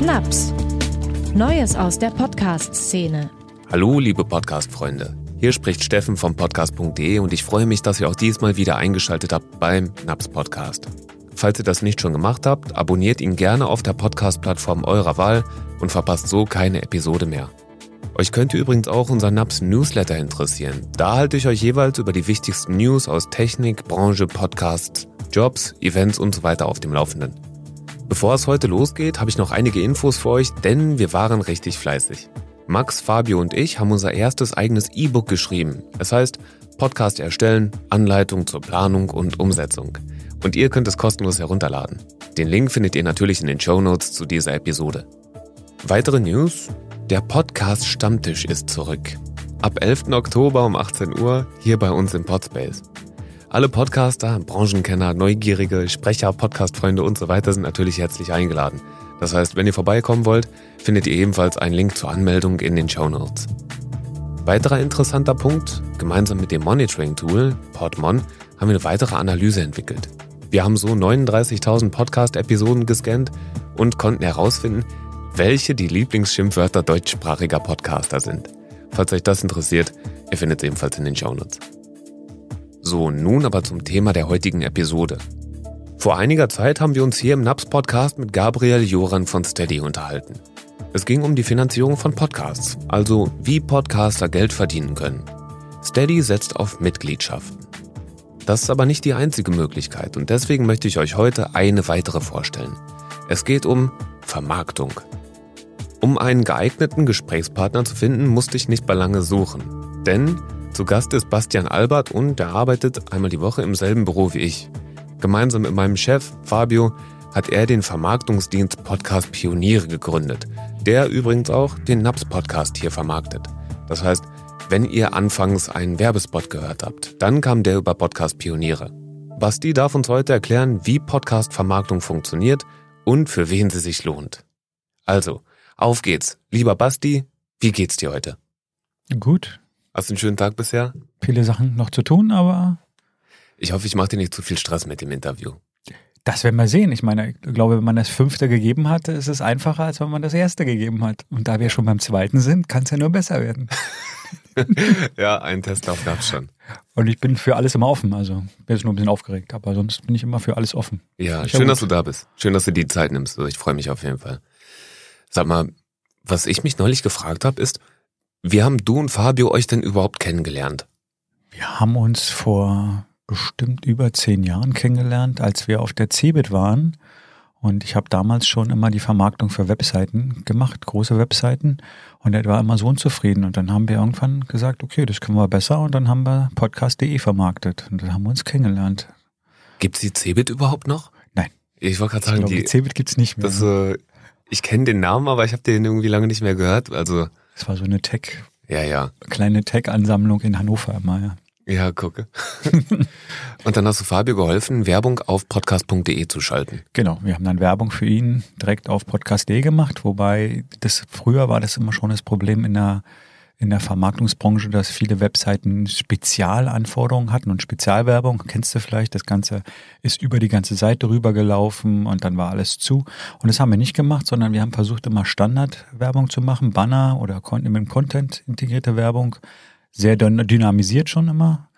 Naps. Neues aus der Podcast-Szene. Hallo, liebe Podcast-Freunde. Hier spricht Steffen vom Podcast.de und ich freue mich, dass ihr auch diesmal wieder eingeschaltet habt beim Naps Podcast. Falls ihr das nicht schon gemacht habt, abonniert ihn gerne auf der Podcast-Plattform eurer Wahl und verpasst so keine Episode mehr. Euch könnte übrigens auch unser Naps Newsletter interessieren. Da halte ich euch jeweils über die wichtigsten News aus Technik, Branche, Podcasts, Jobs, Events und so weiter auf dem Laufenden. Bevor es heute losgeht, habe ich noch einige Infos für euch, denn wir waren richtig fleißig. Max, Fabio und ich haben unser erstes eigenes E-Book geschrieben. Es heißt Podcast erstellen, Anleitung zur Planung und Umsetzung. Und ihr könnt es kostenlos herunterladen. Den Link findet ihr natürlich in den Show Notes zu dieser Episode. Weitere News? Der Podcast Stammtisch ist zurück. Ab 11. Oktober um 18 Uhr hier bei uns im Podspace. Alle Podcaster, Branchenkenner, Neugierige, Sprecher, Podcastfreunde und so weiter sind natürlich herzlich eingeladen. Das heißt, wenn ihr vorbeikommen wollt, findet ihr ebenfalls einen Link zur Anmeldung in den Show Notes. Weiterer interessanter Punkt, gemeinsam mit dem Monitoring-Tool Podmon haben wir eine weitere Analyse entwickelt. Wir haben so 39.000 Podcast-Episoden gescannt und konnten herausfinden, welche die Lieblingsschimpfwörter deutschsprachiger Podcaster sind. Falls euch das interessiert, ihr findet es ebenfalls in den Shownotes. So, nun aber zum Thema der heutigen Episode. Vor einiger Zeit haben wir uns hier im NAPS Podcast mit Gabriel Joran von Steady unterhalten. Es ging um die Finanzierung von Podcasts, also wie Podcaster Geld verdienen können. Steady setzt auf Mitgliedschaften. Das ist aber nicht die einzige Möglichkeit und deswegen möchte ich euch heute eine weitere vorstellen. Es geht um Vermarktung. Um einen geeigneten Gesprächspartner zu finden, musste ich nicht bei lange suchen. Denn zu Gast ist Bastian Albert und der arbeitet einmal die Woche im selben Büro wie ich. Gemeinsam mit meinem Chef Fabio hat er den Vermarktungsdienst Podcast Pioniere gegründet, der übrigens auch den Naps Podcast hier vermarktet. Das heißt, wenn ihr anfangs einen Werbespot gehört habt, dann kam der über Podcast Pioniere. Basti darf uns heute erklären, wie Podcast Vermarktung funktioniert und für wen sie sich lohnt. Also, auf geht's. Lieber Basti, wie geht's dir heute? Gut. Hast du einen schönen Tag bisher? Viele Sachen noch zu tun, aber. Ich hoffe, ich mache dir nicht zu viel Stress mit dem Interview. Das werden wir sehen. Ich meine, ich glaube, wenn man das fünfte gegeben hat, ist es einfacher, als wenn man das erste gegeben hat. Und da wir schon beim zweiten sind, kann es ja nur besser werden. ja, einen Testlauf gab es schon. Und ich bin für alles immer offen. Also bin jetzt nur ein bisschen aufgeregt, aber sonst bin ich immer für alles offen. Ja, ich schön, dass du da bist. Schön, dass du die Zeit nimmst. Also ich freue mich auf jeden Fall. Sag mal, was ich mich neulich gefragt habe, ist, wie haben du und Fabio euch denn überhaupt kennengelernt? Wir haben uns vor bestimmt über zehn Jahren kennengelernt, als wir auf der CeBIT waren. Und ich habe damals schon immer die Vermarktung für Webseiten gemacht, große Webseiten. Und er war immer so unzufrieden. Und dann haben wir irgendwann gesagt, okay, das können wir besser. Und dann haben wir podcast.de vermarktet. Und dann haben wir uns kennengelernt. Gibt's die CeBIT überhaupt noch? Nein. Ich wollte gerade sagen, glaube, die, die CeBIT gibt's nicht mehr. das, äh, ich kenne den Namen, aber ich habe den irgendwie lange nicht mehr gehört. Also, Das war so eine Tech, ja, ja. kleine Tech-Ansammlung in Hannover immer, ja. Ja, gucke. und dann hast du Fabio geholfen, Werbung auf podcast.de zu schalten. Genau, wir haben dann Werbung für ihn direkt auf podcast.de gemacht, wobei das früher war das immer schon das Problem in der in der Vermarktungsbranche, dass viele Webseiten Spezialanforderungen hatten und Spezialwerbung. Kennst du vielleicht? Das Ganze ist über die ganze Seite rübergelaufen und dann war alles zu. Und das haben wir nicht gemacht, sondern wir haben versucht, immer Standardwerbung zu machen, Banner oder mit Content integrierte Werbung. Sehr dyn- dynamisiert schon immer.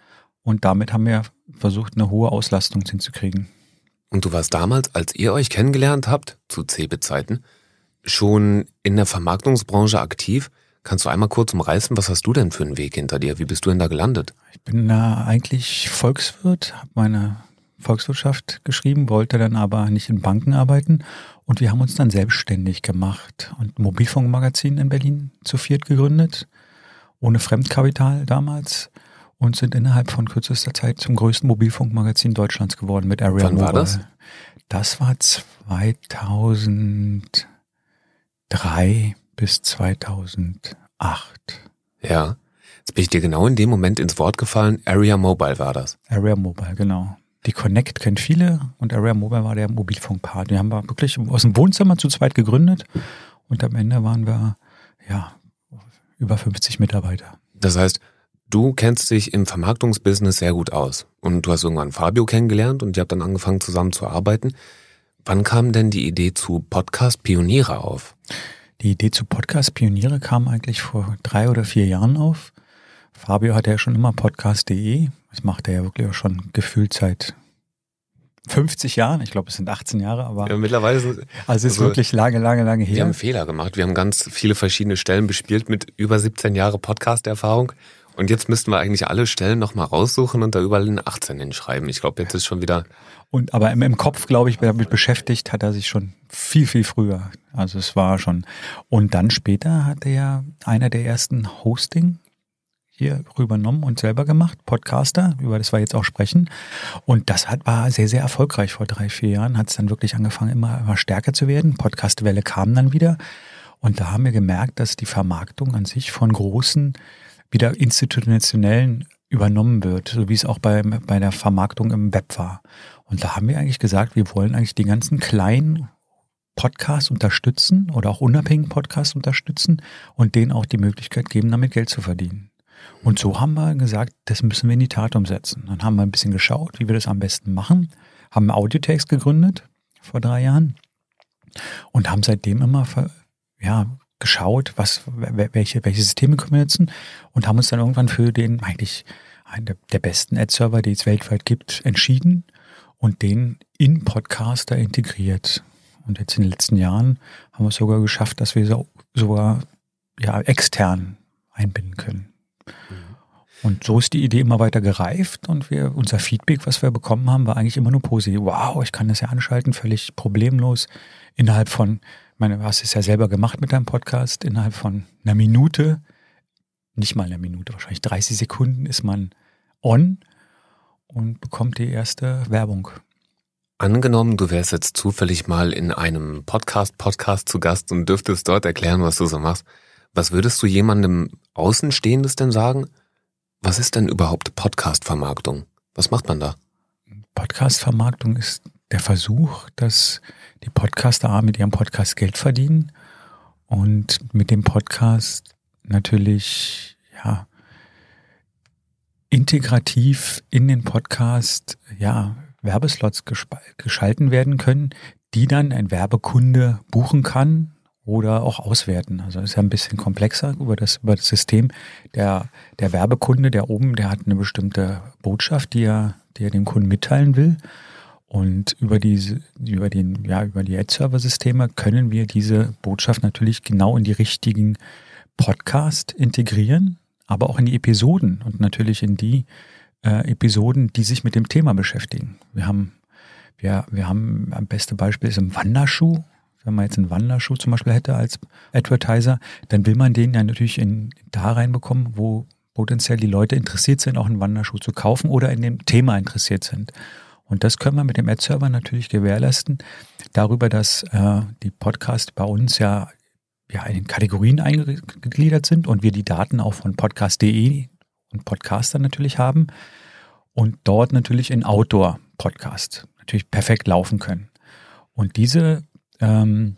Und damit haben wir versucht, eine hohe Auslastung hinzukriegen. Und du warst damals, als ihr euch kennengelernt habt, zu CeBIT-Zeiten, schon in der Vermarktungsbranche aktiv. Kannst du einmal kurz umreißen, was hast du denn für einen Weg hinter dir? Wie bist du denn da gelandet? Ich bin da eigentlich Volkswirt, habe meine Volkswirtschaft geschrieben, wollte dann aber nicht in Banken arbeiten und wir haben uns dann selbstständig gemacht und ein Mobilfunkmagazin in Berlin zu viert gegründet, ohne Fremdkapital damals und sind innerhalb von kürzester Zeit zum größten Mobilfunkmagazin Deutschlands geworden mit Area Wann war Mobile. das? Das war 2003 bis 2008. Ja. Jetzt bin ich dir genau in dem Moment ins Wort gefallen. Area Mobile war das. Area Mobile, genau. Die Connect kennt viele und Area Mobile war der Mobilfunkpart. Die haben wir wirklich aus dem Wohnzimmer zu zweit gegründet und am Ende waren wir, ja, über 50 Mitarbeiter. Das heißt, du kennst dich im Vermarktungsbusiness sehr gut aus. Und du hast irgendwann Fabio kennengelernt und ihr habt dann angefangen zusammen zu arbeiten. Wann kam denn die Idee zu Podcast Pioniere auf? Die Idee zu Podcast Pioniere kam eigentlich vor drei oder vier Jahren auf. Fabio hatte ja schon immer podcast.de. Das macht er ja wirklich auch schon gefühlt seit 50 Jahren. Ich glaube, es sind 18 Jahre, aber. Ja, mittlerweile sind, also es ist also, wirklich lange, lange, lange her. Wir haben einen Fehler gemacht. Wir haben ganz viele verschiedene Stellen bespielt mit über 17 Jahre Podcast-Erfahrung. Und jetzt müssten wir eigentlich alle Stellen nochmal raussuchen und da überall in 18 hinschreiben. Ich glaube, jetzt ist schon wieder. Und aber im, im Kopf, glaube ich, damit beschäftigt hat er sich schon viel, viel früher. Also es war schon. Und dann später hat er ja einer der ersten Hosting hier übernommen und selber gemacht, Podcaster, über das wir jetzt auch sprechen. Und das hat, war sehr, sehr erfolgreich vor drei, vier Jahren, hat es dann wirklich angefangen, immer, immer stärker zu werden. Podcastwelle kam dann wieder. Und da haben wir gemerkt, dass die Vermarktung an sich von großen, wieder institutionellen übernommen wird, so wie es auch bei, bei der Vermarktung im Web war. Und da haben wir eigentlich gesagt, wir wollen eigentlich die ganzen kleinen Podcasts unterstützen oder auch unabhängigen Podcasts unterstützen und denen auch die Möglichkeit geben, damit Geld zu verdienen. Und so haben wir gesagt, das müssen wir in die Tat umsetzen. Dann haben wir ein bisschen geschaut, wie wir das am besten machen, haben Audiotext gegründet vor drei Jahren und haben seitdem immer ja, geschaut, was, welche, welche Systeme können wir nutzen und haben uns dann irgendwann für den eigentlich einen der besten Ad-Server, die es weltweit gibt, entschieden und den in Podcaster integriert. Und jetzt in den letzten Jahren haben wir es sogar geschafft, dass wir so, sogar ja, extern einbinden können. Und so ist die Idee immer weiter gereift und wir, unser Feedback, was wir bekommen haben, war eigentlich immer nur positiv. Wow, ich kann das ja anschalten, völlig problemlos. Innerhalb von, meine, du hast es ja selber gemacht mit deinem Podcast, innerhalb von einer Minute, nicht mal einer Minute, wahrscheinlich 30 Sekunden ist man on und bekommt die erste Werbung. Angenommen, du wärst jetzt zufällig mal in einem Podcast-Podcast zu Gast und dürftest dort erklären, was du so machst. Was würdest du jemandem Außenstehendes denn sagen? Was ist denn überhaupt Podcast-Vermarktung? Was macht man da? Podcast-Vermarktung ist der Versuch, dass die Podcaster mit ihrem Podcast Geld verdienen und mit dem Podcast natürlich, ja, integrativ in den Podcast, ja, Werbeslots geschalten werden können, die dann ein Werbekunde buchen kann oder auch auswerten. Also ist ja ein bisschen komplexer über das, über das System. Der, der Werbekunde, der oben, der hat eine bestimmte Botschaft, die er, die er dem Kunden mitteilen will. Und über diese, über den, ja, über die Ad-Server-Systeme können wir diese Botschaft natürlich genau in die richtigen Podcast integrieren, aber auch in die Episoden und natürlich in die äh, Episoden, die sich mit dem Thema beschäftigen. Wir haben, wir, wir haben, am beste Beispiel ist im Wanderschuh wenn man jetzt einen Wanderschuh zum Beispiel hätte als Advertiser, dann will man den ja natürlich in, da reinbekommen, wo potenziell die Leute interessiert sind, auch einen Wanderschuh zu kaufen oder in dem Thema interessiert sind. Und das können wir mit dem Ad-Server natürlich gewährleisten, darüber, dass äh, die Podcasts bei uns ja, ja in Kategorien eingegliedert sind und wir die Daten auch von podcast.de und Podcaster natürlich haben und dort natürlich in Outdoor-Podcast natürlich perfekt laufen können. Und diese ähm,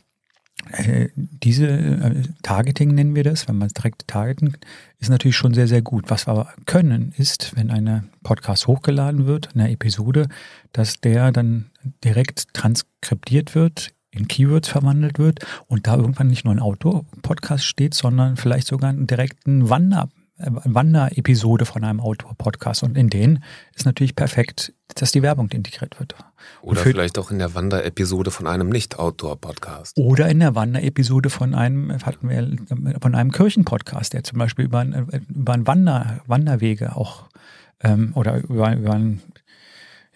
äh, diese äh, Targeting nennen wir das, wenn man es direkt targeten, ist natürlich schon sehr, sehr gut. Was wir aber können, ist, wenn eine Podcast hochgeladen wird, eine Episode, dass der dann direkt transkriptiert wird, in Keywords verwandelt wird und da irgendwann nicht nur ein Autor-Podcast steht, sondern vielleicht sogar einen direkten Wander- Wanderepisode von einem Autor-Podcast. Und in denen ist natürlich perfekt, dass die Werbung integriert wird. Oder vielleicht auch in der Wanderepisode von einem Nicht-Outdoor-Podcast. Oder in der Wanderepisode von einem, hatten wir, von einem Kirchenpodcast, der zum Beispiel über, über ein Wander, Wanderwege auch ähm, oder über, über ein,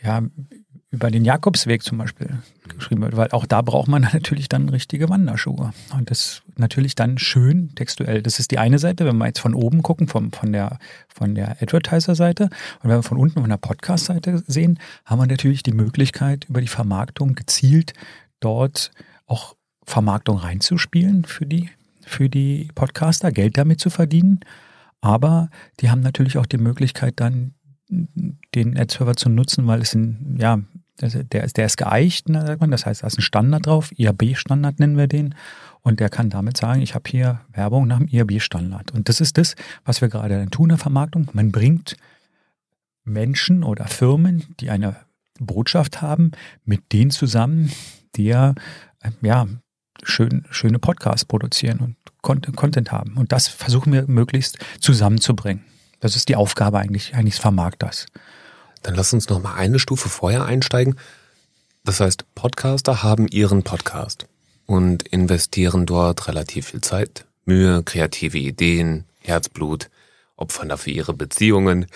ja, über den Jakobsweg zum Beispiel geschrieben wird, weil auch da braucht man natürlich dann richtige Wanderschuhe. Und das natürlich dann schön textuell. Das ist die eine Seite, wenn wir jetzt von oben gucken, vom, von der, von der Advertiser-Seite. Und wenn wir von unten von der Podcast-Seite sehen, haben wir natürlich die Möglichkeit, über die Vermarktung gezielt dort auch Vermarktung reinzuspielen für die, für die Podcaster, Geld damit zu verdienen. Aber die haben natürlich auch die Möglichkeit, dann den Ad-Server zu nutzen, weil es ein, ja, also der, ist, der ist geeicht, ne, sagt man. Das heißt, da ist ein Standard drauf, IAB-Standard nennen wir den. Und der kann damit sagen, ich habe hier Werbung nach dem IAB-Standard. Und das ist das, was wir gerade tun in der Vermarktung. Man bringt Menschen oder Firmen, die eine Botschaft haben, mit denen zusammen, die ja, äh, ja schön, schöne Podcasts produzieren und Content haben. Und das versuchen wir möglichst zusammenzubringen. Das ist die Aufgabe eigentlich, eigentlich des Vermarkters. Dann lass uns noch mal eine Stufe vorher einsteigen. Das heißt, Podcaster haben ihren Podcast und investieren dort relativ viel Zeit, Mühe, kreative Ideen, Herzblut, opfern dafür ihre Beziehungen.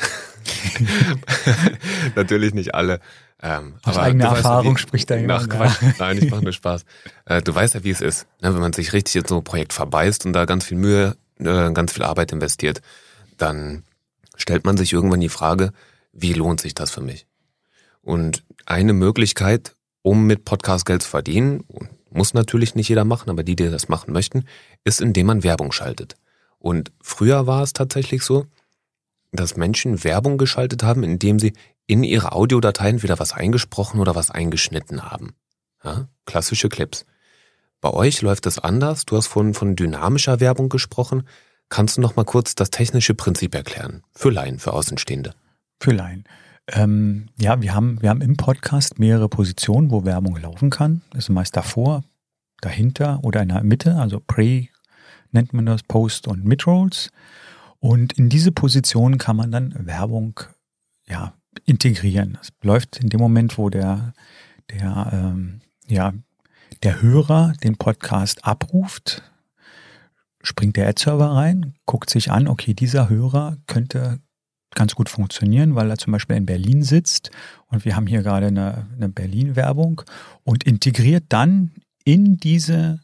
Natürlich nicht alle. Ähm, Aus aber eigener Erfahrung weißt, spricht da jemand. Quatsch, nein, ich mache nur Spaß. Äh, du weißt ja, wie es ist, ne, wenn man sich richtig in so ein Projekt verbeißt und da ganz viel Mühe, äh, ganz viel Arbeit investiert, dann stellt man sich irgendwann die Frage, wie lohnt sich das für mich? Und eine Möglichkeit, um mit Podcast Geld zu verdienen, muss natürlich nicht jeder machen, aber die, die das machen möchten, ist, indem man Werbung schaltet. Und früher war es tatsächlich so, dass Menschen Werbung geschaltet haben, indem sie in ihre Audiodateien wieder was eingesprochen oder was eingeschnitten haben. Ja, klassische Clips. Bei euch läuft das anders. Du hast von, von dynamischer Werbung gesprochen. Kannst du noch mal kurz das technische Prinzip erklären? Für Laien, für Außenstehende. Für Laien. Ähm, ja, wir haben, wir haben im Podcast mehrere Positionen, wo Werbung laufen kann. Das ist meist davor, dahinter oder in der Mitte, also Pre nennt man das, Post und Midrolls. Und in diese Position kann man dann Werbung ja, integrieren. Das läuft in dem Moment, wo der, der, ähm, ja, der Hörer den Podcast abruft, springt der Ad-Server rein, guckt sich an, okay, dieser Hörer könnte ganz gut funktionieren, weil er zum Beispiel in Berlin sitzt und wir haben hier gerade eine, eine Berlin-Werbung und integriert dann in diese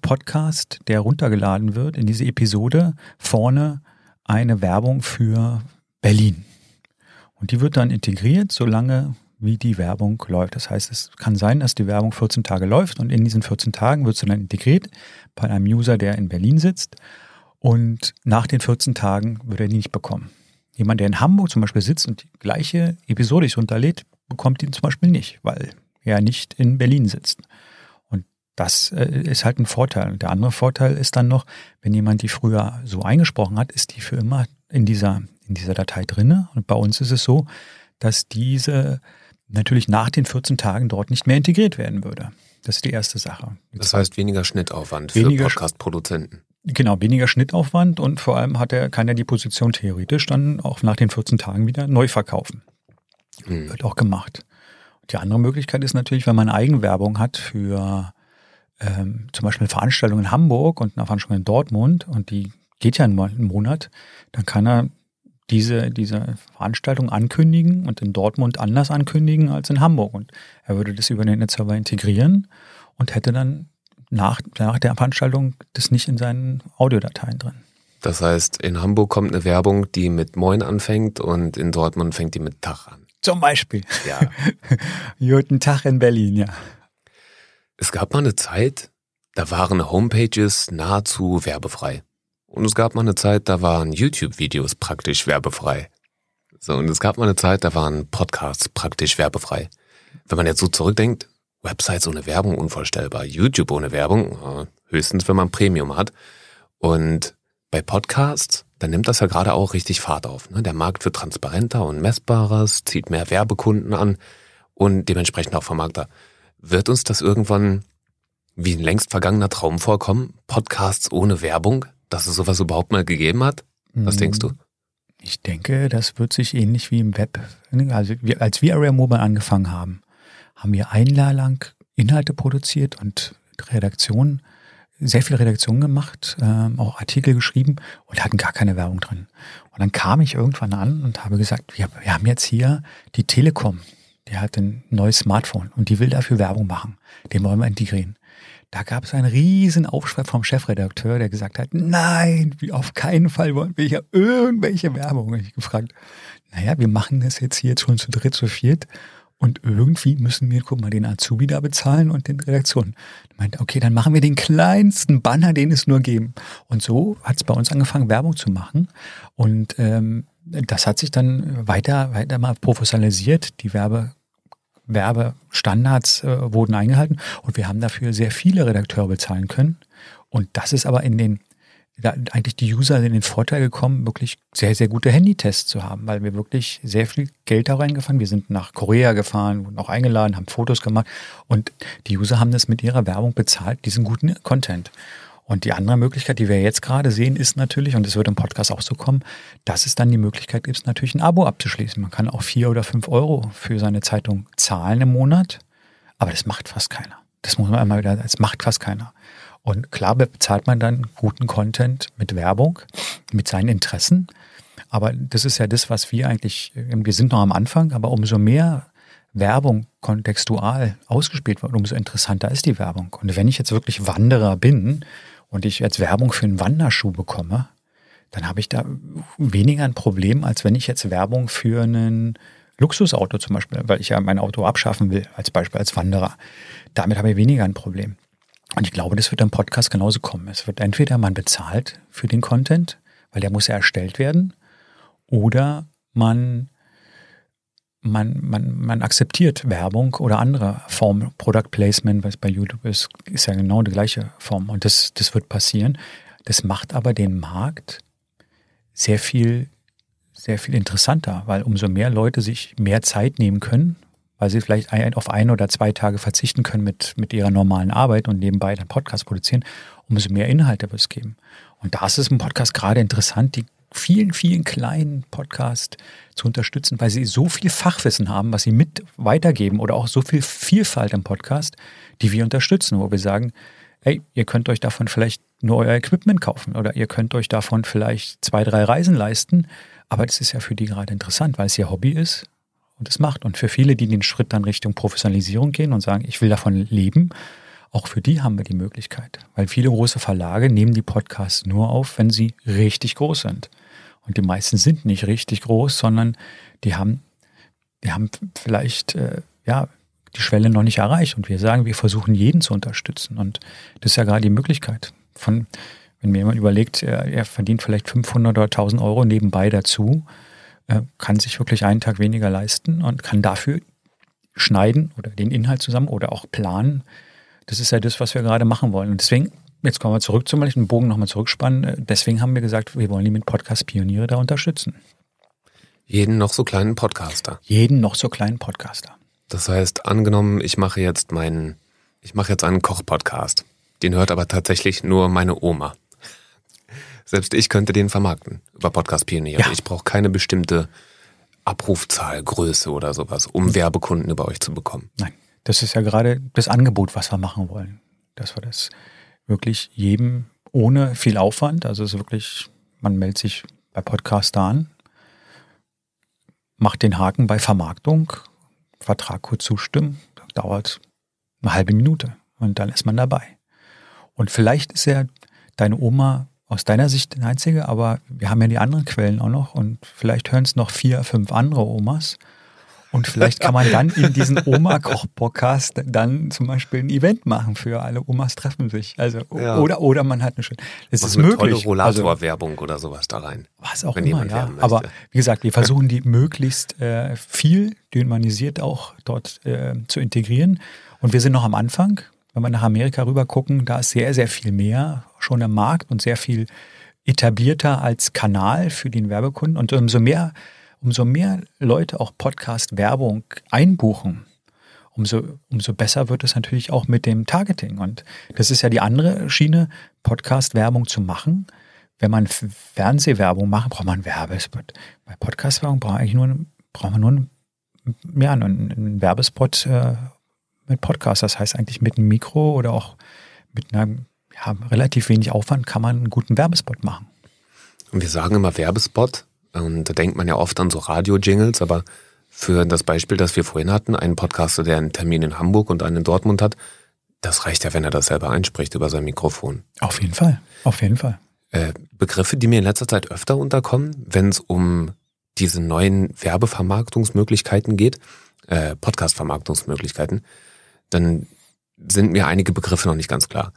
Podcast, der runtergeladen wird, in diese Episode vorne eine Werbung für Berlin. Und die wird dann integriert, solange wie die Werbung läuft. Das heißt, es kann sein, dass die Werbung 14 Tage läuft und in diesen 14 Tagen wird sie dann integriert bei einem User, der in Berlin sitzt. Und nach den 14 Tagen wird er die nicht bekommen. Jemand, der in Hamburg zum Beispiel sitzt und die gleiche Episode sich runterlädt, bekommt ihn zum Beispiel nicht, weil er nicht in Berlin sitzt. Und das äh, ist halt ein Vorteil. Und der andere Vorteil ist dann noch, wenn jemand die früher so eingesprochen hat, ist die für immer in dieser, in dieser Datei drinne. Und bei uns ist es so, dass diese natürlich nach den 14 Tagen dort nicht mehr integriert werden würde. Das ist die erste Sache. Das heißt weniger Schnittaufwand weniger für Podcast-Produzenten. Genau, weniger Schnittaufwand und vor allem hat er, kann er die Position theoretisch dann auch nach den 14 Tagen wieder neu verkaufen. Hm. Wird auch gemacht. Die andere Möglichkeit ist natürlich, wenn man Eigenwerbung hat für ähm, zum Beispiel eine Veranstaltung in Hamburg und eine Veranstaltung in Dortmund und die geht ja einen Monat, dann kann er diese, diese Veranstaltung ankündigen und in Dortmund anders ankündigen als in Hamburg. Und er würde das über den Netzserver integrieren und hätte dann nach, nach der Veranstaltung das nicht in seinen Audiodateien drin. Das heißt, in Hamburg kommt eine Werbung, die mit Moin anfängt und in Dortmund fängt die mit Tag an. Zum Beispiel. Ja. Guten Tag in Berlin, ja. Es gab mal eine Zeit, da waren Homepages nahezu werbefrei. Und es gab mal eine Zeit, da waren YouTube-Videos praktisch werbefrei. So, und es gab mal eine Zeit, da waren Podcasts praktisch werbefrei. Wenn man jetzt so zurückdenkt, Websites ohne Werbung unvorstellbar. YouTube ohne Werbung, höchstens wenn man Premium hat. Und bei Podcasts, dann nimmt das ja gerade auch richtig Fahrt auf. Ne? Der Markt wird transparenter und messbares, zieht mehr Werbekunden an und dementsprechend auch Vermarkter. Wird uns das irgendwann wie ein längst vergangener Traum vorkommen? Podcasts ohne Werbung? Dass es sowas überhaupt mal gegeben hat? Was denkst du? Ich denke, das wird sich ähnlich wie im Web, also als wir Area Mobile angefangen haben, haben wir ein Jahr lang Inhalte produziert und Redaktion, sehr viel Redaktion gemacht, ähm, auch Artikel geschrieben und hatten gar keine Werbung drin. Und dann kam ich irgendwann an und habe gesagt, wir, wir haben jetzt hier die Telekom, die hat ein neues Smartphone und die will dafür Werbung machen. Den wollen wir integrieren. Da gab es einen riesen Aufschrei vom Chefredakteur, der gesagt hat, nein, auf keinen Fall wollen wir hier irgendwelche Werbung. Ich gefragt, naja, wir machen das jetzt hier schon zu dritt, zu viert und irgendwie müssen wir, guck mal, den Azubi da bezahlen und den Redaktionen. Ich okay, dann machen wir den kleinsten Banner, den es nur geben. Und so hat es bei uns angefangen, Werbung zu machen. Und ähm, das hat sich dann weiter, weiter mal professionalisiert. Die Werbe, Werbestandards äh, wurden eingehalten und wir haben dafür sehr viele Redakteure bezahlen können. Und das ist aber in den da eigentlich die User in den Vorteil gekommen, wirklich sehr, sehr gute Handytests zu haben, weil wir wirklich sehr viel Geld da reingefahren. Wir sind nach Korea gefahren, wurden auch eingeladen, haben Fotos gemacht und die User haben das mit ihrer Werbung bezahlt, diesen guten Content. Und die andere Möglichkeit, die wir jetzt gerade sehen, ist natürlich, und es wird im Podcast auch so kommen, dass es dann die Möglichkeit gibt, natürlich ein Abo abzuschließen. Man kann auch vier oder fünf Euro für seine Zeitung zahlen im Monat, aber das macht fast keiner. Das muss man einmal wieder, das macht fast keiner. Und klar bezahlt man dann guten Content mit Werbung, mit seinen Interessen. Aber das ist ja das, was wir eigentlich, wir sind noch am Anfang, aber umso mehr Werbung kontextual ausgespielt wird, umso interessanter ist die Werbung. Und wenn ich jetzt wirklich Wanderer bin und ich jetzt Werbung für einen Wanderschuh bekomme, dann habe ich da weniger ein Problem, als wenn ich jetzt Werbung für einen Luxusauto zum Beispiel, weil ich ja mein Auto abschaffen will, als Beispiel als Wanderer. Damit habe ich weniger ein Problem. Und ich glaube, das wird im Podcast genauso kommen. Es wird entweder man bezahlt für den Content, weil der muss ja erstellt werden, oder man, man, man, man akzeptiert Werbung oder andere Form, Product Placement, was bei YouTube ist, ist ja genau die gleiche Form. Und das, das wird passieren. Das macht aber den Markt sehr viel, sehr viel interessanter, weil umso mehr Leute sich mehr Zeit nehmen können, weil sie vielleicht ein, auf ein oder zwei Tage verzichten können mit, mit ihrer normalen Arbeit und nebenbei dann Podcast produzieren, umso mehr Inhalte wird es geben. Und da ist es im Podcast gerade interessant, die vielen, vielen kleinen Podcasts zu unterstützen, weil sie so viel Fachwissen haben, was sie mit weitergeben oder auch so viel Vielfalt im Podcast, die wir unterstützen, wo wir sagen, hey, ihr könnt euch davon vielleicht nur euer Equipment kaufen oder ihr könnt euch davon vielleicht zwei, drei Reisen leisten. Aber das ist ja für die gerade interessant, weil es ihr Hobby ist und es macht. Und für viele, die den Schritt dann Richtung Professionalisierung gehen und sagen, ich will davon leben, auch für die haben wir die Möglichkeit. Weil viele große Verlage nehmen die Podcasts nur auf, wenn sie richtig groß sind. Und die meisten sind nicht richtig groß, sondern die haben, die haben vielleicht, äh, ja, die Schwelle noch nicht erreicht. Und wir sagen, wir versuchen jeden zu unterstützen. Und das ist ja gerade die Möglichkeit. Von, wenn mir jemand überlegt, er, er verdient vielleicht 500 oder 1000 Euro nebenbei dazu, äh, kann sich wirklich einen Tag weniger leisten und kann dafür schneiden oder den Inhalt zusammen oder auch planen. Das ist ja das, was wir gerade machen wollen. Und deswegen, jetzt kommen wir zurück zum Beispiel, den Bogen nochmal zurückspannen. Äh, deswegen haben wir gesagt, wir wollen die mit Podcast Pioniere da unterstützen. Jeden noch so kleinen Podcaster. Jeden noch so kleinen Podcaster. Das heißt, angenommen, ich mache jetzt meinen, ich mache jetzt einen Koch-Podcast. Den hört aber tatsächlich nur meine Oma. Selbst ich könnte den vermarkten über Podcast Pionier. Ja. Ich brauche keine bestimmte Abrufzahl, Größe oder sowas, um Werbekunden über euch zu bekommen. Nein, das ist ja gerade das Angebot, was wir machen wollen. Dass wir das wirklich jedem ohne viel Aufwand, also es ist wirklich, man meldet sich bei Podcaster an, macht den Haken bei Vermarktung, Vertrag kurz zustimmen, dauert eine halbe Minute und dann ist man dabei. Und vielleicht ist ja deine Oma aus deiner Sicht der einzige, aber wir haben ja die anderen Quellen auch noch und vielleicht hören es noch vier, fünf andere Omas. Und vielleicht kann man dann in diesen Oma-Koch-Podcast dann zum Beispiel ein Event machen für alle Omas treffen sich. Also ja. oder oder man hat eine schöne. Es ist eine möglich. Tolle Rollator-Werbung also, oder sowas da rein. Was auch immer, ja. Aber wie gesagt, wir versuchen die möglichst äh, viel dynamisiert auch dort äh, zu integrieren. Und wir sind noch am Anfang. Wenn wir nach Amerika rüber gucken, da ist sehr, sehr viel mehr schon im Markt und sehr viel etablierter als Kanal für den Werbekunden. Und umso mehr, umso mehr Leute auch Podcast-Werbung einbuchen, umso, umso besser wird es natürlich auch mit dem Targeting. Und das ist ja die andere Schiene, Podcast-Werbung zu machen. Wenn man Fernsehwerbung macht, braucht man Werbespot. Bei Podcast-Werbung braucht man eigentlich nur, braucht man nur einen, ja, einen, Werbespot äh, mit Podcast. Das heißt eigentlich mit einem Mikro oder auch mit einer ja, relativ wenig Aufwand kann man einen guten Werbespot machen. Und wir sagen immer Werbespot und da denkt man ja oft an so Radio-Jingles, aber für das Beispiel, das wir vorhin hatten, einen Podcaster, der einen Termin in Hamburg und einen in Dortmund hat, das reicht ja, wenn er das selber einspricht über sein Mikrofon. Auf jeden Fall, auf jeden Fall. Äh, Begriffe, die mir in letzter Zeit öfter unterkommen, wenn es um diese neuen Werbevermarktungsmöglichkeiten geht, äh, Podcast-Vermarktungsmöglichkeiten, dann sind mir einige Begriffe noch nicht ganz klar.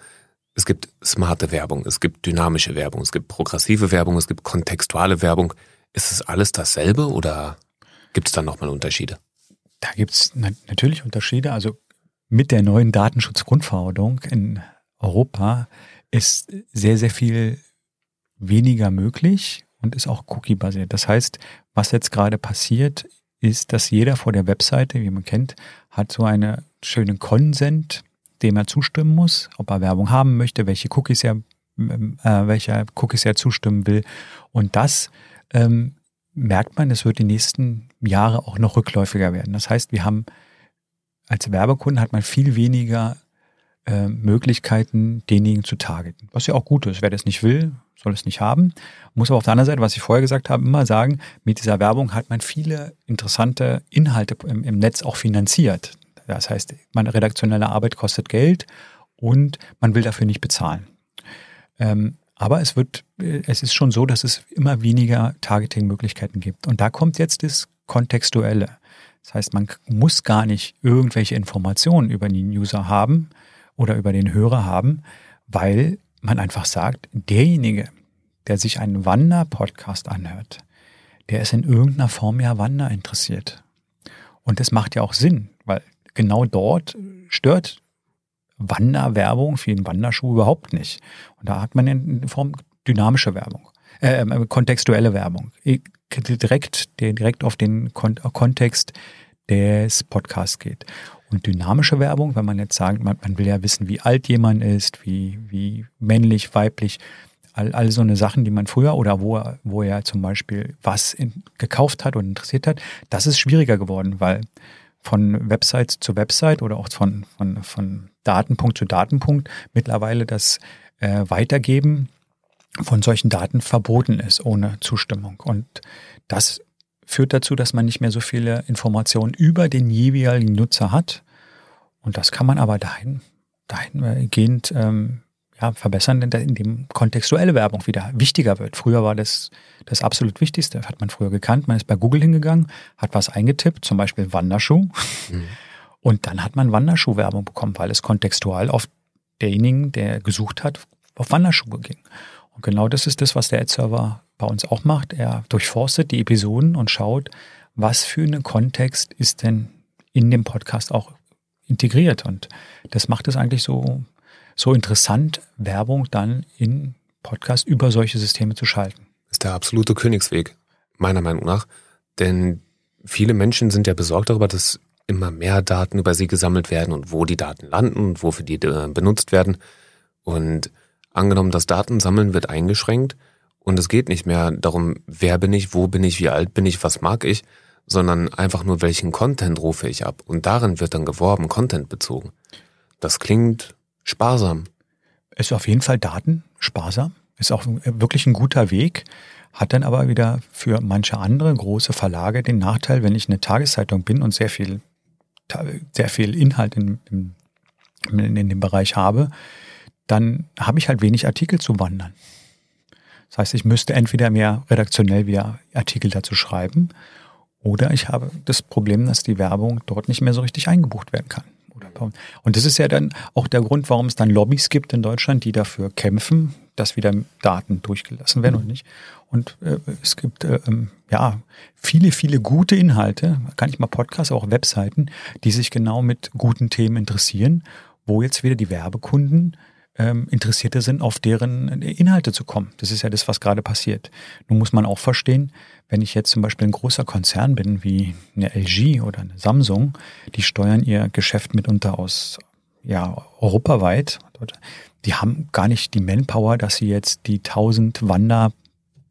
Es gibt smarte Werbung, es gibt dynamische Werbung, es gibt progressive Werbung, es gibt kontextuale Werbung. Ist es alles dasselbe oder gibt es da nochmal Unterschiede? Da gibt es natürlich Unterschiede. Also mit der neuen Datenschutzgrundverordnung in Europa ist sehr, sehr viel weniger möglich und ist auch cookie-basiert. Das heißt, was jetzt gerade passiert, ist, dass jeder vor der Webseite, wie man kennt, hat so einen schönen Konsent, dem er zustimmen muss, ob er Werbung haben möchte, welche Cookies er, äh, welcher Cookies er zustimmen will. Und das ähm, merkt man, es wird die nächsten Jahre auch noch rückläufiger werden. Das heißt, wir haben als Werbekunden hat man viel weniger äh, Möglichkeiten, denjenigen zu targeten. Was ja auch gut ist. Wer das nicht will, soll es nicht haben. Muss aber auf der anderen Seite, was ich vorher gesagt habe, immer sagen, mit dieser Werbung hat man viele interessante Inhalte im, im Netz auch finanziert. Das heißt, meine redaktionelle Arbeit kostet Geld und man will dafür nicht bezahlen. Ähm, aber es wird, äh, es ist schon so, dass es immer weniger Targeting-Möglichkeiten gibt. Und da kommt jetzt das Kontextuelle. Das heißt, man muss gar nicht irgendwelche Informationen über den User haben oder über den Hörer haben, weil man einfach sagt, derjenige, der sich einen Wander-Podcast anhört, der ist in irgendeiner Form ja Wander interessiert. Und das macht ja auch Sinn, genau dort stört Wanderwerbung für den Wanderschuh überhaupt nicht. Und da hat man in Form dynamische Werbung, äh, äh kontextuelle Werbung. Direkt, direkt auf den Kontext des Podcasts geht. Und dynamische Werbung, wenn man jetzt sagt, man, man will ja wissen, wie alt jemand ist, wie, wie männlich, weiblich, all, all so eine Sachen, die man früher oder wo er, wo er zum Beispiel was in, gekauft hat und interessiert hat, das ist schwieriger geworden, weil von Website zu Website oder auch von, von, von Datenpunkt zu Datenpunkt mittlerweile das äh, Weitergeben von solchen Daten verboten ist ohne Zustimmung. Und das führt dazu, dass man nicht mehr so viele Informationen über den jeweiligen Nutzer hat. Und das kann man aber dahin, dahingehend ähm, ja, verbessern, indem kontextuelle Werbung wieder wichtiger wird. Früher war das das absolut Wichtigste, hat man früher gekannt. Man ist bei Google hingegangen, hat was eingetippt, zum Beispiel Wanderschuh. Mhm. Und dann hat man Wanderschuhwerbung bekommen, weil es kontextual auf derjenigen, der gesucht hat, auf Wanderschuhe ging. Und genau das ist das, was der Ad-Server bei uns auch macht. Er durchforstet die Episoden und schaut, was für einen Kontext ist denn in dem Podcast auch integriert. Und das macht es eigentlich so so interessant, Werbung dann in Podcast über solche Systeme zu schalten. Ist der absolute Königsweg, meiner Meinung nach. Denn viele Menschen sind ja besorgt darüber, dass immer mehr Daten über sie gesammelt werden und wo die Daten landen und wofür die äh, benutzt werden. Und angenommen, das Datensammeln wird eingeschränkt und es geht nicht mehr darum, wer bin ich, wo bin ich, wie alt bin ich, was mag ich, sondern einfach nur, welchen Content rufe ich ab. Und darin wird dann geworben, Content bezogen. Das klingt sparsam. Ist auf jeden Fall Daten sparsam. Ist auch wirklich ein guter Weg. Hat dann aber wieder für manche andere große Verlage den Nachteil, wenn ich eine Tageszeitung bin und sehr viel, sehr viel Inhalt in, in, in dem Bereich habe, dann habe ich halt wenig Artikel zu wandern. Das heißt, ich müsste entweder mehr redaktionell wieder Artikel dazu schreiben oder ich habe das Problem, dass die Werbung dort nicht mehr so richtig eingebucht werden kann. Und das ist ja dann auch der Grund, warum es dann Lobbys gibt in Deutschland, die dafür kämpfen, dass wieder Daten durchgelassen werden und nicht. Und äh, es gibt äh, ähm, ja viele, viele gute Inhalte, kann ich mal Podcasts, auch Webseiten, die sich genau mit guten Themen interessieren, wo jetzt wieder die Werbekunden ähm, Interessierte sind, auf deren Inhalte zu kommen. Das ist ja das, was gerade passiert. Nun muss man auch verstehen, wenn ich jetzt zum Beispiel ein großer Konzern bin, wie eine LG oder eine Samsung, die steuern ihr Geschäft mitunter aus ja, europaweit. Die haben gar nicht die Manpower, dass sie jetzt die 1000 Wander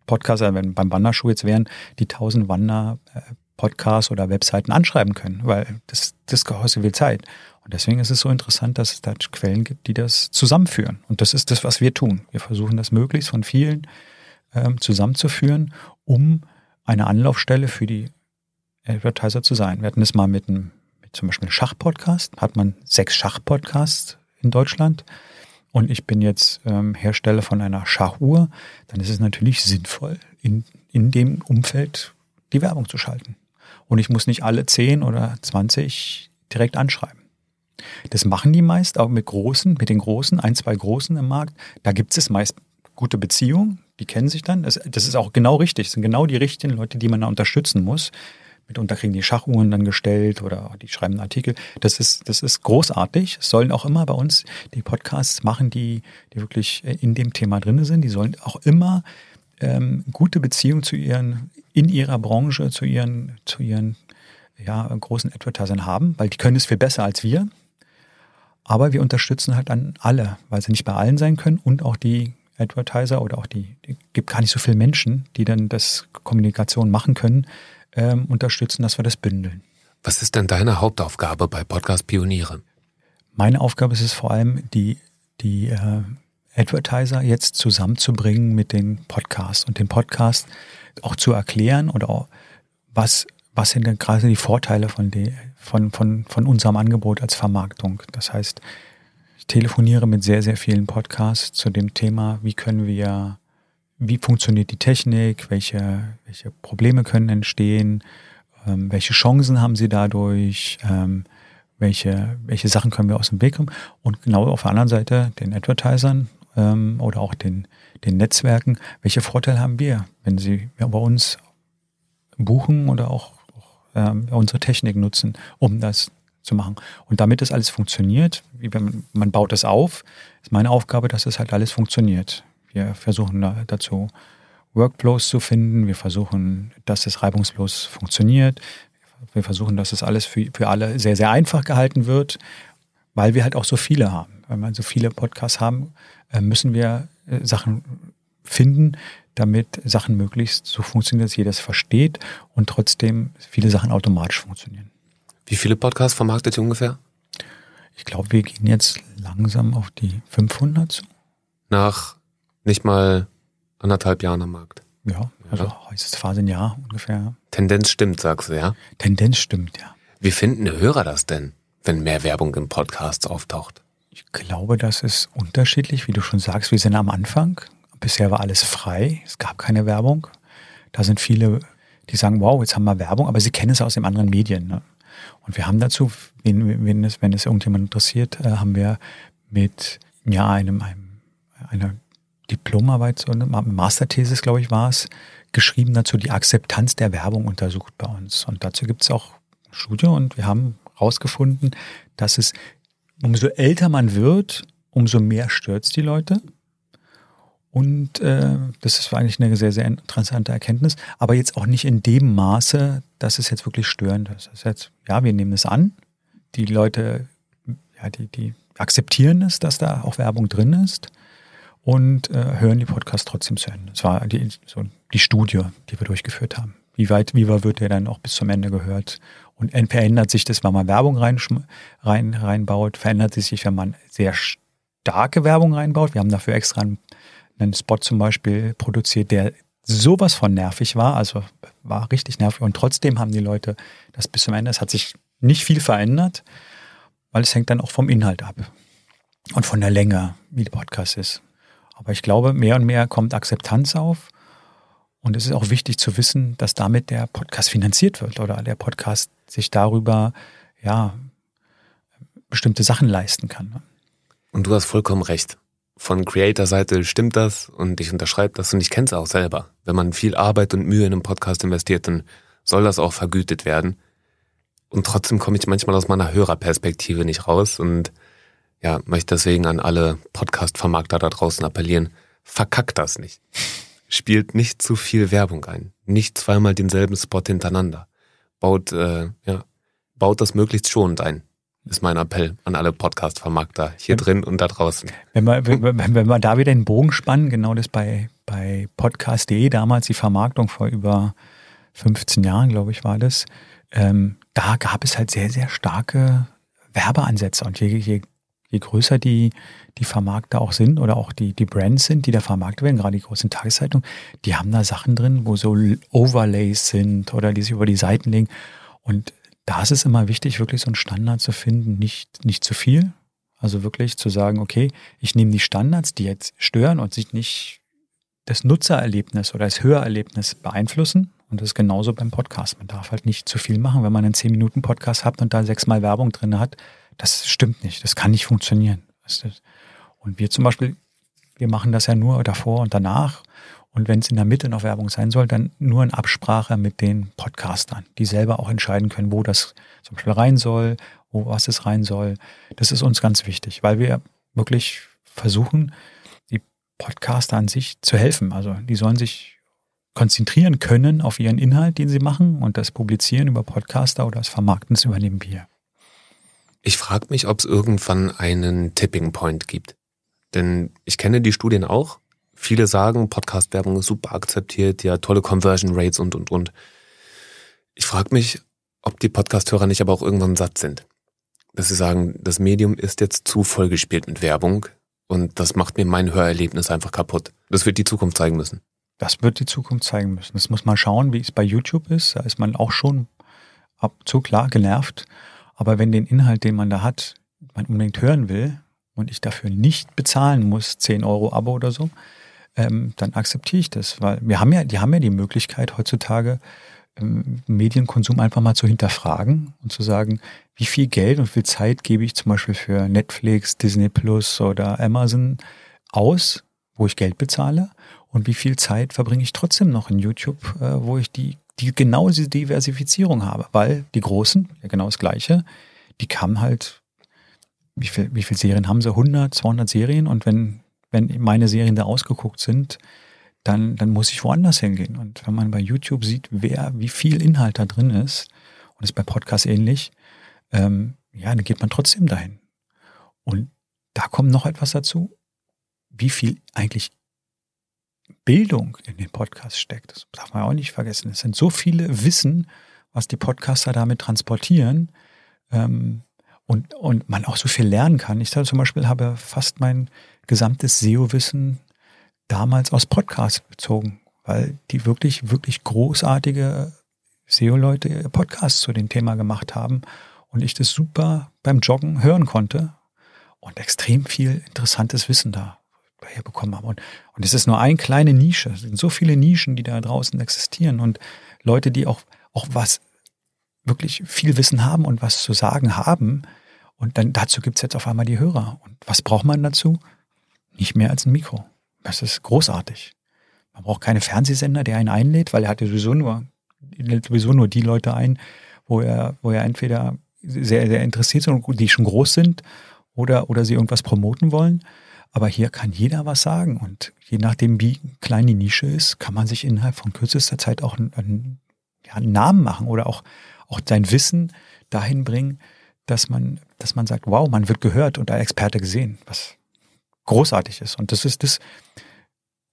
Podcasts, also wenn beim Wanderschuh jetzt wären, die 1000 Wander äh, Podcasts oder Webseiten anschreiben können, weil das, das kostet viel Zeit. Und deswegen ist es so interessant, dass es da Quellen gibt, die das zusammenführen. Und das ist das, was wir tun. Wir versuchen das möglichst von vielen ähm, zusammenzuführen, um eine Anlaufstelle für die Advertiser zu sein. Wir hatten das mal mit einem, mit zum Beispiel Schachpodcast, hat man sechs Schachpodcasts in Deutschland und ich bin jetzt ähm, Hersteller von einer Schachuhr, dann ist es natürlich sinnvoll, in, in dem Umfeld die Werbung zu schalten. Und ich muss nicht alle zehn oder zwanzig direkt anschreiben. Das machen die meist auch mit großen, mit den großen, ein, zwei großen im Markt. Da gibt es meist gute Beziehungen, die kennen sich dann. Das, das ist auch genau richtig. Das sind genau die richtigen Leute, die man da unterstützen muss. mitunter kriegen die Schachuhren dann gestellt oder die schreiben einen Artikel. Das ist, das ist großartig. Es sollen auch immer bei uns die Podcasts machen, die, die wirklich in dem Thema drin sind. Die sollen auch immer ähm, gute Beziehungen zu ihren, in ihrer Branche, zu ihren, zu ihren ja, großen Advertisern haben, weil die können es viel besser als wir. Aber wir unterstützen halt an alle, weil sie nicht bei allen sein können und auch die Advertiser oder auch die, die gibt gar nicht so viele Menschen, die dann das Kommunikation machen können, ähm, unterstützen, dass wir das bündeln. Was ist denn deine Hauptaufgabe bei Podcast Pioniere? Meine Aufgabe ist es vor allem, die, die äh, Advertiser jetzt zusammenzubringen mit den Podcasts und den Podcast auch zu erklären oder auch, was, was sind denn gerade die Vorteile von, die, von, von, von unserem Angebot als Vermarktung. Das heißt, ich telefoniere mit sehr, sehr vielen Podcasts zu dem Thema, wie können wir, wie funktioniert die Technik, welche, welche Probleme können entstehen, ähm, welche Chancen haben sie dadurch, ähm, welche, welche Sachen können wir aus dem Weg kommen. Und genau auf der anderen Seite den Advertisern ähm, oder auch den, den Netzwerken, welche Vorteile haben wir, wenn sie bei uns buchen oder auch, auch ähm, unsere Technik nutzen, um das zu machen. Und damit das alles funktioniert, wie man, man baut das auf, ist meine Aufgabe, dass das halt alles funktioniert. Wir versuchen da, dazu Workflows zu finden, wir versuchen, dass es reibungslos funktioniert, wir versuchen, dass es alles für, für alle sehr, sehr einfach gehalten wird, weil wir halt auch so viele haben. Weil wir so viele Podcasts haben, äh, müssen wir äh, Sachen finden, damit Sachen möglichst so funktionieren, dass jeder es versteht und trotzdem viele Sachen automatisch funktionieren. Wie viele Podcasts vermarktet ihr ungefähr? Ich glaube, wir gehen jetzt langsam auf die 500 zu. Nach nicht mal anderthalb Jahren am Markt. Ja, also ja. heißt Phase ein Jahr ungefähr. Tendenz stimmt, sagst du, ja? Tendenz stimmt, ja. Wie finden die Hörer das denn, wenn mehr Werbung im Podcast auftaucht? Ich glaube, das ist unterschiedlich, wie du schon sagst. Wir sind am Anfang. Bisher war alles frei. Es gab keine Werbung. Da sind viele, die sagen, wow, jetzt haben wir Werbung, aber sie kennen es aus den anderen Medien. Ne? Und wir haben dazu, wenn, wenn, es, wenn es irgendjemand interessiert, äh, haben wir mit ja, einem, einem einer Diplomarbeit, so eine Masterthesis, glaube ich, war es, geschrieben dazu, die Akzeptanz der Werbung untersucht bei uns. Und dazu gibt es auch Studie und wir haben herausgefunden, dass es umso älter man wird, umso mehr stört es die Leute. Und äh, das ist eigentlich eine sehr, sehr interessante Erkenntnis. Aber jetzt auch nicht in dem Maße, dass es jetzt wirklich störend ist. Das ist jetzt, ja, wir nehmen es an. Die Leute, ja, die, die akzeptieren es, dass da auch Werbung drin ist und äh, hören die Podcasts trotzdem zu Ende. Das war die, so die Studie, die wir durchgeführt haben. Wie weit, wie weit wird der dann auch bis zum Ende gehört? Und verändert sich das, wenn man Werbung rein, rein, reinbaut, verändert es sich, wenn man sehr starke Werbung reinbaut. Wir haben dafür extra einen, einen Spot zum Beispiel produziert, der sowas von nervig war, also war richtig nervig. Und trotzdem haben die Leute das bis zum Ende, es hat sich nicht viel verändert, weil es hängt dann auch vom Inhalt ab und von der Länge, wie der Podcast ist. Aber ich glaube, mehr und mehr kommt Akzeptanz auf und es ist auch wichtig zu wissen, dass damit der Podcast finanziert wird oder der Podcast sich darüber, ja, bestimmte Sachen leisten kann. Ne? Und du hast vollkommen recht. Von Creator-Seite stimmt das und ich unterschreibe das und ich kenne es auch selber. Wenn man viel Arbeit und Mühe in einen Podcast investiert, dann soll das auch vergütet werden. Und trotzdem komme ich manchmal aus meiner Hörerperspektive nicht raus und ja, möchte deswegen an alle Podcast-Vermarkter da draußen appellieren, verkackt das nicht spielt nicht zu viel Werbung ein. Nicht zweimal denselben Spot hintereinander. Baut, äh, ja, baut das möglichst schonend ein. Ist mein Appell an alle Podcast-Vermarkter hier drin und da draußen. Wenn wir, wenn, wenn wir da wieder den Bogen spannen, genau das bei, bei podcast.de, damals die Vermarktung vor über 15 Jahren, glaube ich, war das, ähm, da gab es halt sehr, sehr starke Werbeansätze. Und je, je, je größer die, die Vermarkter auch sind oder auch die, die Brands sind, die da vermarktet werden, gerade die großen Tageszeitungen, die haben da Sachen drin, wo so Overlays sind oder die sich über die Seiten legen. Und da ist es immer wichtig, wirklich so einen Standard zu finden, nicht, nicht zu viel. Also wirklich zu sagen, okay, ich nehme die Standards, die jetzt stören und sich nicht das Nutzererlebnis oder das Hörerlebnis beeinflussen. Und das ist genauso beim Podcast. Man darf halt nicht zu viel machen. Wenn man einen 10-Minuten-Podcast hat und da sechsmal Werbung drin hat, das stimmt nicht. Das kann nicht funktionieren. Und wir zum Beispiel, wir machen das ja nur davor und danach. Und wenn es in der Mitte noch Werbung sein soll, dann nur in Absprache mit den Podcastern, die selber auch entscheiden können, wo das zum Beispiel rein soll, wo was es rein soll. Das ist uns ganz wichtig, weil wir wirklich versuchen, die Podcaster an sich zu helfen. Also die sollen sich konzentrieren können auf ihren Inhalt, den sie machen und das Publizieren über Podcaster oder das Vermarkten, übernehmen wir. Ich frage mich, ob es irgendwann einen Tipping Point gibt. Denn ich kenne die Studien auch. Viele sagen, Podcast-Werbung ist super akzeptiert, ja, tolle Conversion Rates und, und, und. Ich frage mich, ob die Podcast-Hörer nicht aber auch irgendwann satt sind. Dass sie sagen, das Medium ist jetzt zu vollgespielt mit Werbung und das macht mir mein Hörerlebnis einfach kaputt. Das wird die Zukunft zeigen müssen. Das wird die Zukunft zeigen müssen. Das muss man schauen, wie es bei YouTube ist. Da ist man auch schon ab zu klar genervt. Aber wenn den Inhalt, den man da hat, man unbedingt hören will und ich dafür nicht bezahlen muss, 10 Euro Abo oder so, ähm, dann akzeptiere ich das. Weil wir haben ja, die haben ja die Möglichkeit heutzutage, ähm, Medienkonsum einfach mal zu hinterfragen und zu sagen, wie viel Geld und viel Zeit gebe ich zum Beispiel für Netflix, Disney Plus oder Amazon aus, wo ich Geld bezahle und wie viel Zeit verbringe ich trotzdem noch in YouTube, äh, wo ich die, die genau diese Diversifizierung habe, weil die Großen, ja genau das Gleiche, die kamen halt, wie viel, wie viel Serien haben sie? 100, 200 Serien und wenn, wenn meine Serien da ausgeguckt sind, dann, dann muss ich woanders hingehen. Und wenn man bei YouTube sieht, wer, wie viel Inhalt da drin ist, und ist bei Podcasts ähnlich, ähm, ja, dann geht man trotzdem dahin. Und da kommt noch etwas dazu, wie viel eigentlich Bildung in den Podcast steckt. Das darf man auch nicht vergessen. Es sind so viele Wissen, was die Podcaster damit transportieren ähm, und, und man auch so viel lernen kann. Ich zum Beispiel habe fast mein gesamtes SEO-Wissen damals aus Podcasts bezogen, weil die wirklich, wirklich großartige SEO-Leute Podcasts zu dem Thema gemacht haben und ich das super beim Joggen hören konnte und extrem viel interessantes Wissen da herbekommen habe. Und, und es ist nur eine kleine Nische. Es sind so viele Nischen, die da draußen existieren und Leute, die auch, auch was wirklich viel Wissen haben und was zu sagen haben. Und dann dazu gibt es jetzt auf einmal die Hörer. Und was braucht man dazu? Nicht mehr als ein Mikro. Das ist großartig. Man braucht keine Fernsehsender, der einen einlädt, weil er hat ja sowieso nur, sowieso nur die Leute ein, wo er, wo er entweder sehr, sehr interessiert sind und die schon groß sind oder, oder sie irgendwas promoten wollen. Aber hier kann jeder was sagen und je nachdem, wie klein die Nische ist, kann man sich innerhalb von kürzester Zeit auch einen, ja, einen Namen machen oder auch, auch sein Wissen dahin bringen, dass man, dass man sagt, wow, man wird gehört und als Experte gesehen, was großartig ist. Und das ist das,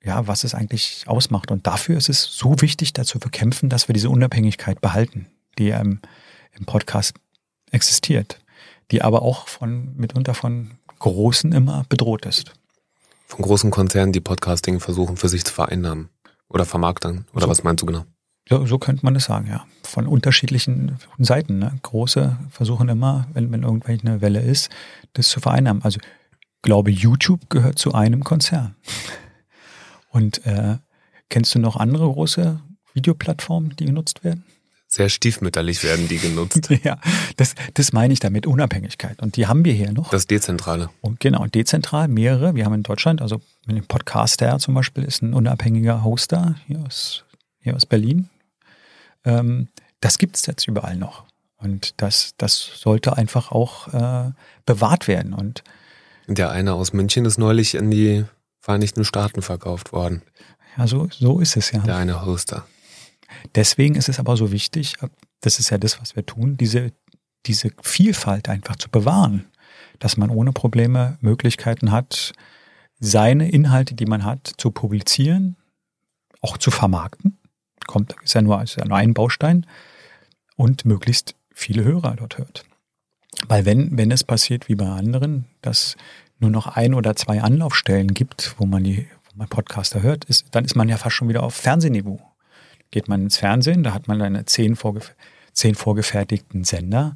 ja, was es eigentlich ausmacht. Und dafür ist es so wichtig, dazu zu kämpfen, dass wir diese Unabhängigkeit behalten, die ähm, im Podcast existiert, die aber auch von mitunter von Großen immer bedroht ist. Von großen Konzernen, die Podcasting versuchen für sich zu vereinnahmen oder vermarkten. Oder so, was meinst du genau? So, so könnte man es sagen, ja. Von unterschiedlichen Seiten. Ne? Große versuchen immer, wenn, wenn irgendwelche eine Welle ist, das zu vereinnahmen. Also glaube, YouTube gehört zu einem Konzern. Und äh, kennst du noch andere große Videoplattformen, die genutzt werden? Sehr stiefmütterlich werden die genutzt. ja, das, das meine ich damit, Unabhängigkeit. Und die haben wir hier noch. Das Dezentrale. Und genau, dezentral mehrere. Wir haben in Deutschland, also mit dem Podcaster zum Beispiel, ist ein unabhängiger Hoster hier aus, hier aus Berlin. Ähm, das gibt es jetzt überall noch. Und das, das sollte einfach auch äh, bewahrt werden. Und der eine aus München ist neulich in die Vereinigten Staaten verkauft worden. Ja, so, so ist es ja. Der eine Hoster. Deswegen ist es aber so wichtig, das ist ja das, was wir tun, diese, diese Vielfalt einfach zu bewahren, dass man ohne Probleme Möglichkeiten hat, seine Inhalte, die man hat, zu publizieren, auch zu vermarkten. Kommt, ist ja nur, ist ja nur ein Baustein und möglichst viele Hörer dort hört. Weil wenn, wenn es passiert wie bei anderen, dass nur noch ein oder zwei Anlaufstellen gibt, wo man die, wo man Podcaster hört, ist, dann ist man ja fast schon wieder auf Fernsehniveau geht man ins Fernsehen, da hat man eine zehn, vorgef zehn vorgefertigten Sender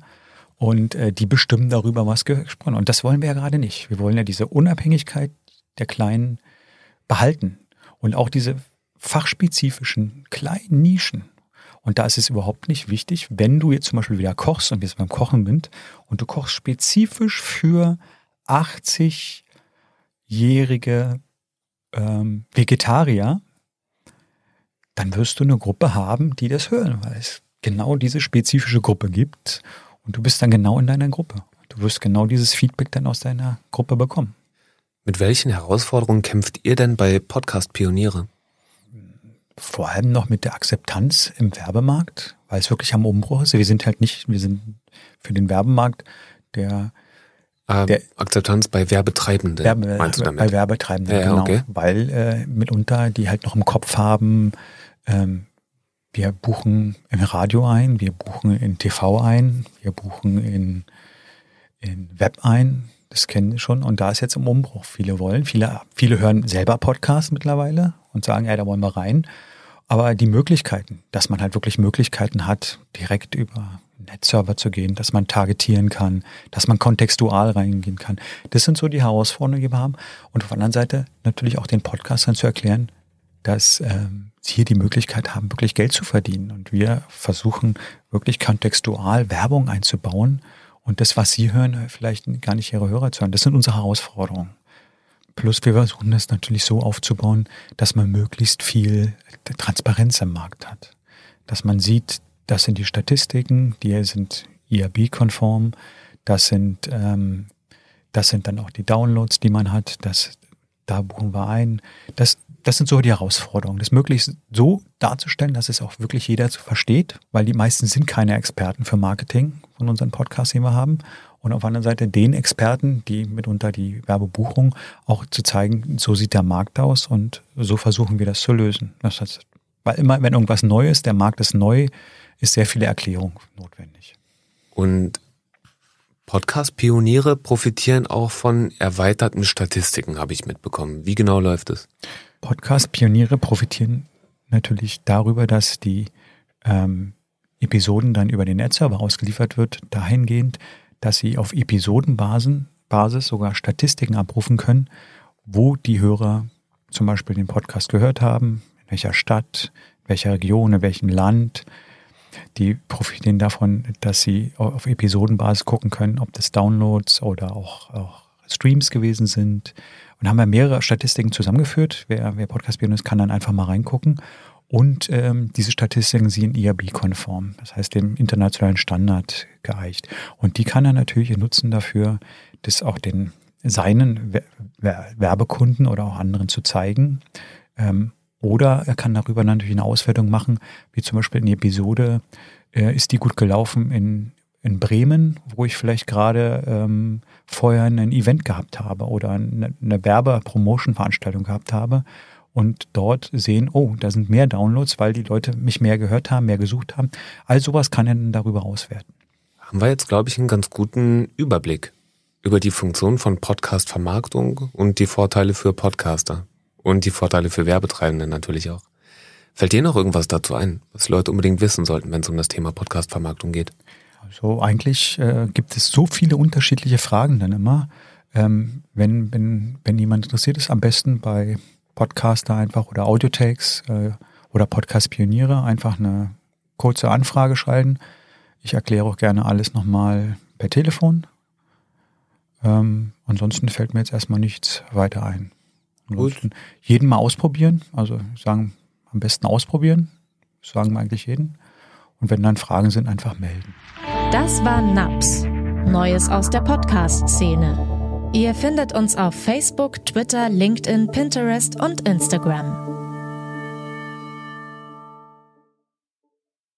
und äh, die bestimmen darüber, was gesprochen Und das wollen wir ja gerade nicht. Wir wollen ja diese Unabhängigkeit der Kleinen behalten und auch diese fachspezifischen kleinen Nischen. Und da ist es überhaupt nicht wichtig, wenn du jetzt zum Beispiel wieder kochst und jetzt beim Kochen sind und du kochst spezifisch für 80-jährige ähm, Vegetarier, dann wirst du eine Gruppe haben, die das hören, weil es genau diese spezifische Gruppe gibt und du bist dann genau in deiner Gruppe. Du wirst genau dieses Feedback dann aus deiner Gruppe bekommen. Mit welchen Herausforderungen kämpft ihr denn bei Podcast Pioniere? Vor allem noch mit der Akzeptanz im Werbemarkt, weil es wirklich am Umbruch ist. Wir sind halt nicht, wir sind für den Werbemarkt der äh, der Akzeptanz bei Werbetreibenden, Werbe, meinst du damit? Bei Werbetreibenden, ja, genau. Okay. Weil äh, mitunter die halt noch im Kopf haben, ähm, wir buchen in Radio ein, wir buchen in TV ein, wir buchen in, in Web ein. Das kennen wir schon. Und da ist jetzt im Umbruch. Viele wollen, viele, viele hören selber Podcasts mittlerweile und sagen, ja, da wollen wir rein. Aber die Möglichkeiten, dass man halt wirklich Möglichkeiten hat, direkt über Netzserver zu gehen, dass man targetieren kann, dass man kontextual reingehen kann. Das sind so die Herausforderungen, die wir haben. Und auf der anderen Seite natürlich auch den Podcastern zu erklären, dass ähm, sie hier die Möglichkeit haben, wirklich Geld zu verdienen. Und wir versuchen wirklich kontextual Werbung einzubauen und das, was sie hören, vielleicht gar nicht ihre Hörer zu hören. Das sind unsere Herausforderungen. Plus wir versuchen das natürlich so aufzubauen, dass man möglichst viel Transparenz im Markt hat. Dass man sieht, das sind die Statistiken, die sind IAB-konform, das sind, ähm, das sind dann auch die Downloads, die man hat, das, da buchen wir ein. Das, das sind so die Herausforderungen, das möglichst so darzustellen, dass es auch wirklich jeder versteht, weil die meisten sind keine Experten für Marketing von unseren Podcasts, die wir haben. Und auf der anderen Seite den Experten, die mitunter die Werbebuchung auch zu zeigen, so sieht der Markt aus und so versuchen wir das zu lösen. Das heißt, weil immer, wenn irgendwas neu ist, der Markt ist neu, ist sehr viele Erklärung notwendig. Und Podcast-Pioniere profitieren auch von erweiterten Statistiken, habe ich mitbekommen. Wie genau läuft es? Podcast-Pioniere profitieren natürlich darüber, dass die ähm, Episoden dann über den Netzserver ausgeliefert wird, dahingehend, dass sie auf Episodenbasis Basis sogar Statistiken abrufen können, wo die Hörer zum Beispiel den Podcast gehört haben, in welcher Stadt, in welcher Region, in welchem Land. Die profitieren davon, dass sie auf Episodenbasis gucken können, ob das Downloads oder auch, auch Streams gewesen sind. Und haben wir mehrere Statistiken zusammengeführt. Wer, wer Podcast-Pionier ist, kann dann einfach mal reingucken. Und ähm, diese Statistiken sind IAB-konform, das heißt dem internationalen Standard geeicht. Und die kann er natürlich nutzen dafür, das auch den seinen Werbekunden oder auch anderen zu zeigen. Ähm, oder er kann darüber natürlich eine Auswertung machen, wie zum Beispiel in die Episode, äh, ist die gut gelaufen in, in Bremen, wo ich vielleicht gerade ähm, vorher ein Event gehabt habe oder eine, eine Werbe-Promotion-Veranstaltung gehabt habe und dort sehen, oh, da sind mehr Downloads, weil die Leute mich mehr gehört haben, mehr gesucht haben. All sowas kann er dann darüber auswerten. Haben wir jetzt, glaube ich, einen ganz guten Überblick über die Funktion von Podcast-Vermarktung und die Vorteile für Podcaster und die Vorteile für Werbetreibende natürlich auch. Fällt dir noch irgendwas dazu ein, was Leute unbedingt wissen sollten, wenn es um das Thema Podcast-Vermarktung geht? Also eigentlich äh, gibt es so viele unterschiedliche Fragen dann immer. Ähm, wenn, wenn, wenn jemand interessiert ist, am besten bei Podcaster einfach oder Audiotakes äh, oder Podcast-Pioniere einfach eine kurze Anfrage schreiben. Ich erkläre auch gerne alles nochmal per Telefon. Ähm, ansonsten fällt mir jetzt erstmal nichts weiter ein. Ansonsten jeden mal ausprobieren. Also sagen, am besten ausprobieren. Sagen wir eigentlich jeden. Und wenn dann Fragen sind, einfach melden. Das war NAPS. Neues aus der Podcast-Szene. Ihr findet uns auf Facebook, Twitter, LinkedIn, Pinterest und Instagram.